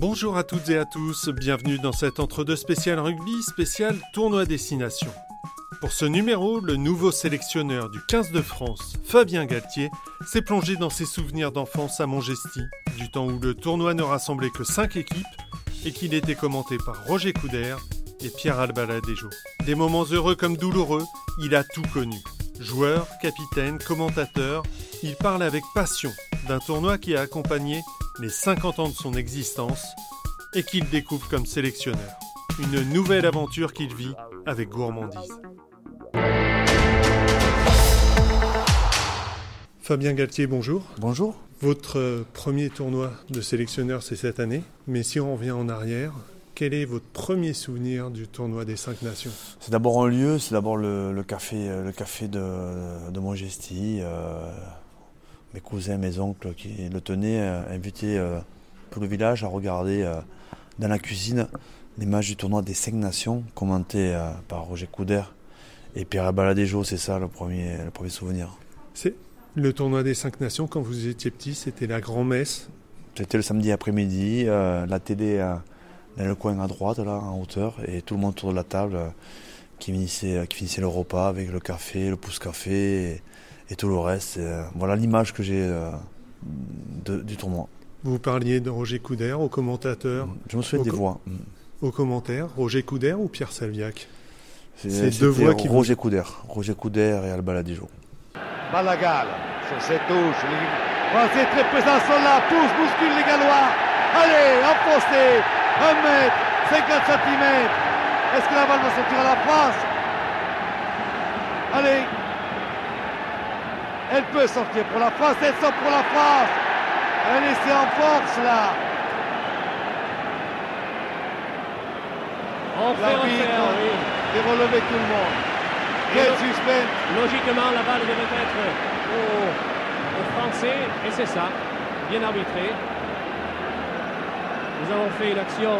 Bonjour à toutes et à tous, bienvenue dans cet entre-deux spécial rugby, spécial tournoi destination. Pour ce numéro, le nouveau sélectionneur du 15 de France, Fabien Galtier, s'est plongé dans ses souvenirs d'enfance à Montgesty, du temps où le tournoi ne rassemblait que 5 équipes et qu'il était commenté par Roger Coudert et Pierre Albaladejo. Des moments heureux comme douloureux, il a tout connu. Joueur, capitaine, commentateur, il parle avec passion d'un tournoi qui a accompagné les 50 ans de son existence et qu'il découvre comme sélectionneur. Une nouvelle aventure qu'il vit avec gourmandise. Fabien Galtier, bonjour. Bonjour. Votre euh, premier tournoi de sélectionneur, c'est cette année. Mais si on revient en arrière, quel est votre premier souvenir du tournoi des cinq nations? C'est d'abord un lieu, c'est d'abord le, café, le café de, de. Euh, mes cousins, mes oncles qui le tenaient, euh, invitaient euh, tout le village à regarder euh, dans la cuisine les matchs du tournoi des cinq nations, commentés par Roger Couder et Pierre Baladejo. C'est ça le premier, le premier souvenir. C'est le tournoi des cinq nations, quand vous étiez petit, c'était la grand-messe C'était le samedi après-midi, la télé dans le coin à droite, là, en hauteur, et tout le monde autour de la table qui finissait, qui finissait le repas avec le café, le pouce-café et tout le reste. Euh, voilà l'image que j'ai euh, du tournoi. Vous parliez de Roger Couder au commentateur. Je me souviens des voix. Mm. Au commentaire, Roger Couder ou Pierre Salviac? C'est deux voix qui Roger Couder, Roger Couder et Alba Ladijo. Balagal sur cette touche. Les Français très présents sont là, pousse, bouscule les Gallois. Allez, enfoncé, 1 mètre, 50 cm. Est-ce que la balle va sortir à la France? Allez, elle peut sortir pour la France, elle sort pour la France. Elle est en force là. On fait refaire, oui. Et relever tout le monde. Quel suspense. Logiquement, la balle devait être aux, Français, et c'est ça, bien arbitré. Nous avons fait une action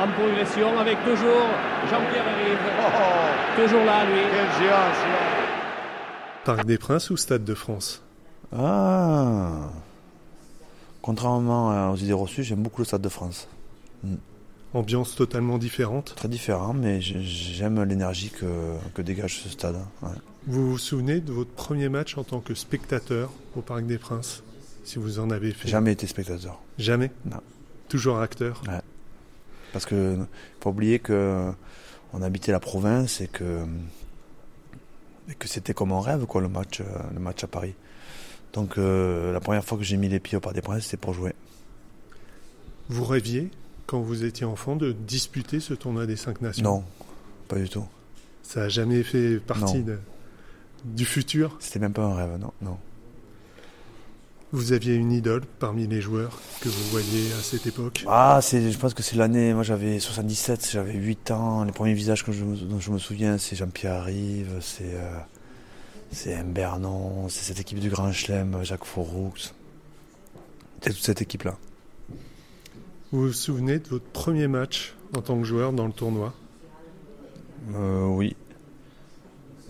en progression avec toujours Jean-Pierre Rive. Oh. toujours là, lui. Quelle géance, Parc des Princes ou Stade de France Ah Contrairement aux idées reçues, j'aime beaucoup le Stade de France. Hmm. Ambiance totalement différente Très différent, mais j'aime l'énergie que, dégage ce stade. Vous vous souvenez de votre premier match en tant que spectateur au Parc des Princes Si vous en avez fait? Jamais été spectateur. Jamais? Non. Toujours acteur? Ouais. Parce que faut oublier que on habitait la province et que et que c'était comme un rêve quoi le match, euh, le match à Paris. Donc euh, la première fois que j'ai mis les pieds au Parc des Princes, c'était pour jouer. Vous rêviez quand vous étiez enfant de disputer ce tournoi des cinq nations? Non, pas du tout. Ça n'a jamais fait partie du futur? C'était même pas un rêve, non, non. Vous aviez une idole parmi les joueurs que vous voyez à cette époque? Ah, je pense que c'est l'année, moi j'avais 77, j'avais 8 ans. Les premiers visages que je, dont je me souviens, c'est Jean-Pierre Arrive, c'est euh, c'est M. Bernon, c'est cette équipe du Grand Chelem, Jacques Fauroux. C'est toute cette équipe-là. Vous vous souvenez de votre premier match en tant que joueur dans le tournoi? Euh, Oui.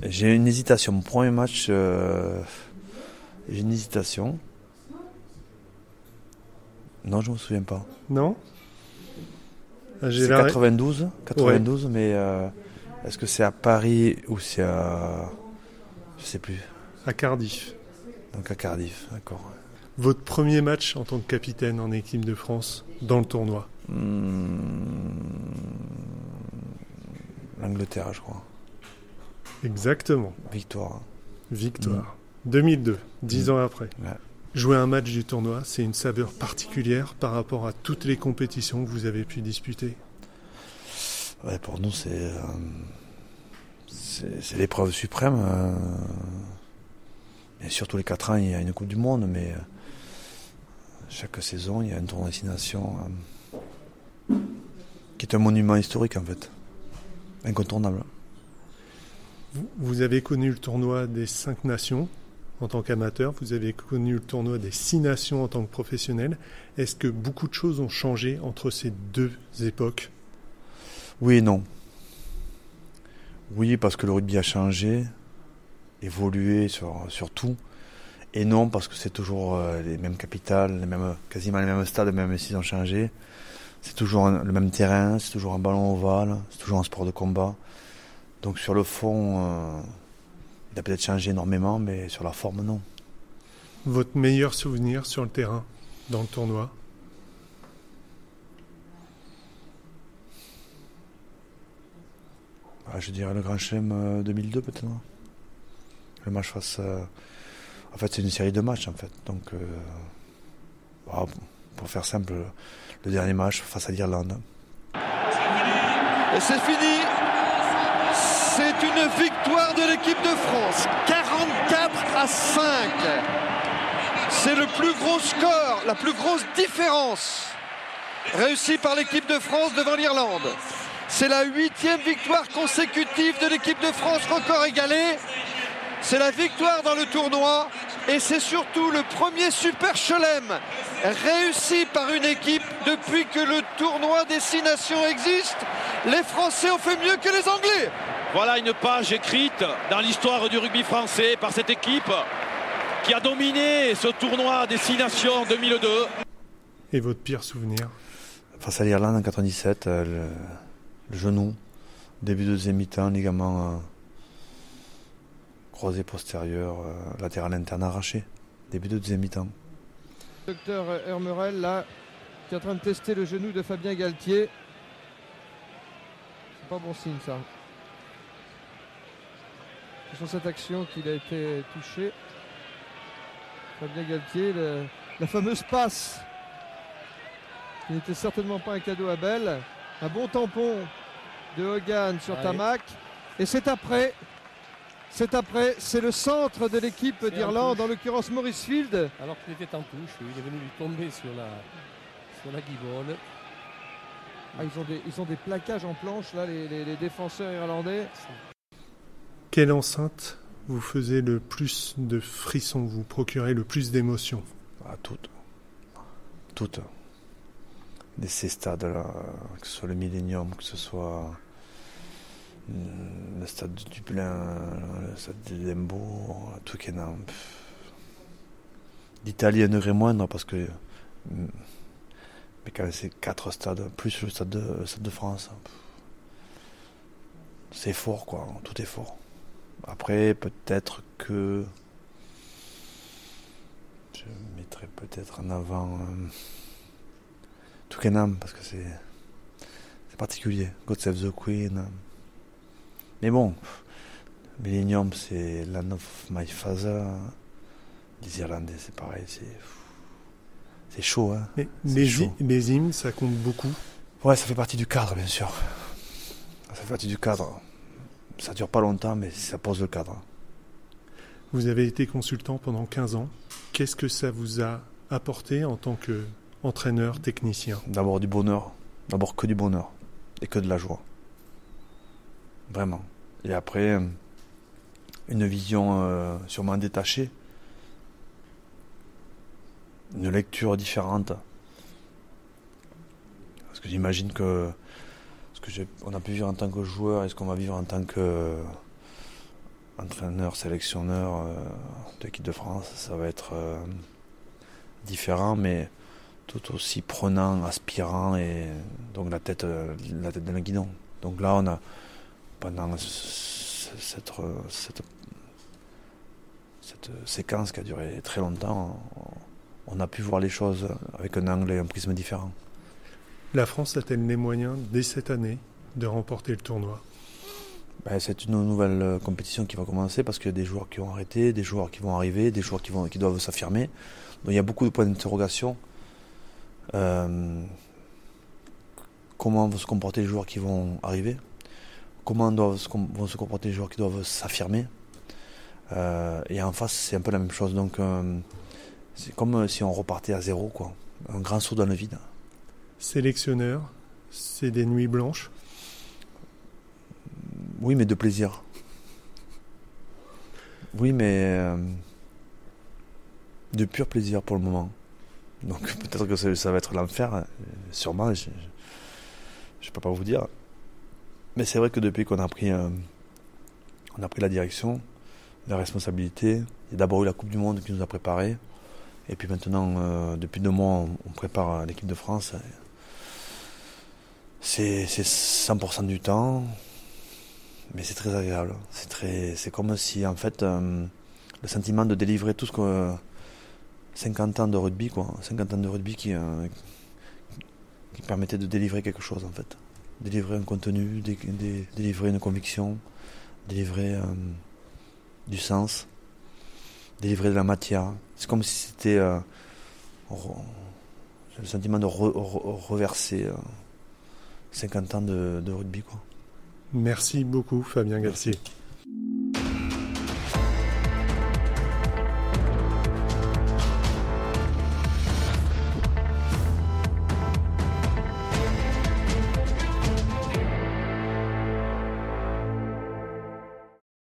J'ai une hésitation. Mon premier match, euh, j'ai une hésitation. Non, je me souviens pas. Non C'est 92, 92, mais euh, est-ce que c'est à Paris ou c'est à... Je sais plus. À Cardiff. Donc à Cardiff, d'accord. Votre premier match en tant que capitaine en équipe de France dans le tournoi hmm. L'Angleterre, je crois. Exactement. Victoire. Victoire. 2002, dix hmm. ans après. Jouer un match du tournoi, c'est une saveur particulière par rapport à toutes les compétitions que vous avez pu disputer ouais, Pour nous, c'est, euh, c'est, l'épreuve suprême. Euh, et surtout les 4 ans, il y a une Coupe du Monde, mais euh, chaque saison, il y a un tournoi destination qui est un monument historique en fait, incontournable. Vous avez connu le tournoi des 5 nations, en tant qu'amateur, vous avez connu le tournoi des six nations en tant que professionnel. Est-ce que beaucoup de choses ont changé entre ces deux époques? Oui et non. Oui, parce que le rugby a changé, évolué sur, tout. Et non, parce que c'est toujours euh, les mêmes capitales, les mêmes, quasiment les mêmes stades, même s'ils ont changé. c'est toujours le même terrain, c'est toujours un ballon ovale, c'est toujours un sport de combat. Donc sur le fond, euh, il a peut-être changé énormément, mais sur la forme, non. Votre meilleur souvenir sur le terrain, dans le tournoi? Ah, Je dirais le Grand Chelem 2002 euh, peut-être. Le match face... Euh, en fait, c'est une série de matchs, en fait. Donc, bah, pour faire simple, le dernier match face à l'Irlande. Et c'est fini une victoire de l'équipe de France. 44 à 5. C'est le plus gros score, la plus grosse différence réussie par l'équipe de France devant l'Irlande. C'est la huitième victoire consécutive de l'équipe de France, record égalé. C'est la victoire dans le tournoi et c'est surtout le premier Super Chelem réussi par une équipe depuis que le tournoi Destination existe. Les Français ont fait mieux que les Anglais. Voilà une page écrite dans l'histoire du rugby français par cette équipe qui a dominé ce tournoi Destination 2002. Et votre pire souvenir? Face à l'Irlande en 97, euh, le, genou, début de deuxième mi-temps, ligament euh, croisé postérieur, euh, latéral interne arraché, début de deuxième mi-temps. Docteur Hermerel, là, qui est en train de tester le genou de Fabien Galtier. C'est pas bon signe ça. C'est sur cette action qu'il a été touché. Fabien Galtier, la fameuse passe qui n'était certainement pas un cadeau à Belle. Un bon tampon de Hogan sur Tamac. Et c'est après, c'est après, c'est le centre de l'équipe d'Irlande, en l'occurrence Maurice Field. Alors qu'il était en touche, il est venu lui tomber sur la, sur la guibole. Ah, ils, ont des, ils ont des plaquages en planche, là, les défenseurs irlandais. Quelle enceinte vous faisait le plus de frissons, vous procurez le plus d'émotions? Ah, Toutes. Toutes. De ces stades-là, que ce soit le Millennium, que ce soit le stade de Dublin, le stade de Limbourg, Twickenham. L'Italie un degré moindre parce que. Mais quand c'est quatre stades, plus le stade de, le stade de France. C'est fort, quoi. Tout est fort. Après, peut-être que je mettrais peut-être en avant euh, parce que c'est particulier. God Save the Queen. Mais bon, Millennium, c'est Land of My Father. Les Irlandais, c'est pareil, c'est c'est chaud. Hein. les hymnes, ça compte beaucoup. Ouais, ça fait partie du cadre, bien sûr. Ça fait partie du cadre. Ça dure pas longtemps, mais ça pose le cadre. Vous avez été consultant pendant 15 ans. Qu'est-ce que ça vous a apporté en tant qu'entraîneur, technicien? D'abord du bonheur. D'abord que du bonheur. Et que de la joie. Vraiment. Et après, euh, une vision euh, sûrement détachée. Une lecture différente. Parce que j'imagine que ce qu'on a pu vivre en tant que joueur et ce qu'on va vivre en tant que entraîneur, sélectionneur euh, de l'équipe de France, ça va être euh, différent, mais tout aussi prenant, aspirant et donc la tête, euh, la tête le guidon. Donc là, on a pendant cette, séquence qui a duré très longtemps, on a pu voir les choses avec un angle et un prisme différent. La France a-t-elle les moyens, dès cette année, de remporter le tournoi? Ben, C'est une nouvelle euh, compétition qui va commencer parce qu'il y a des joueurs qui ont arrêté, des joueurs qui vont arriver, des joueurs qui, vont, qui doivent s'affirmer. Donc il y a beaucoup de points d'interrogation. Euh, comment vont se comporter les joueurs qui vont arriver? Comment vont se comporter les joueurs qui doivent s'affirmer? Euh, Et en face, c'est un peu la même chose. Donc c'est comme si on repartait à zéro, quoi. Un grand saut dans le vide sélectionneur, c'est des nuits blanches Oui, mais de plaisir. Oui, mais euh, de pur plaisir pour le moment. Donc peut-être que ça, va être l'enfer, euh, sûrement, je ne peux pas vous dire. Mais c'est vrai que depuis qu'on a pris, euh, a pris la direction, la responsabilité, il y a d'abord eu la Coupe du Monde qui nous a préparés. Et puis maintenant, depuis deux mois, on, prépare l'équipe de France C'est 100% du temps, mais c'est très agréable. C'est très, c'est comme si en fait euh, le sentiment de délivrer tout ce que 50 ans de rugby, quoi, 50 ans de rugby qui, euh, qui permettait de délivrer quelque chose en fait, délivrer un contenu, délivrer une conviction, délivrer euh, du sens, délivrer de la matière. C'est comme si c'était le sentiment de reverser 50 ans de, de rugby. Quoi. Merci beaucoup Fabien Garcier.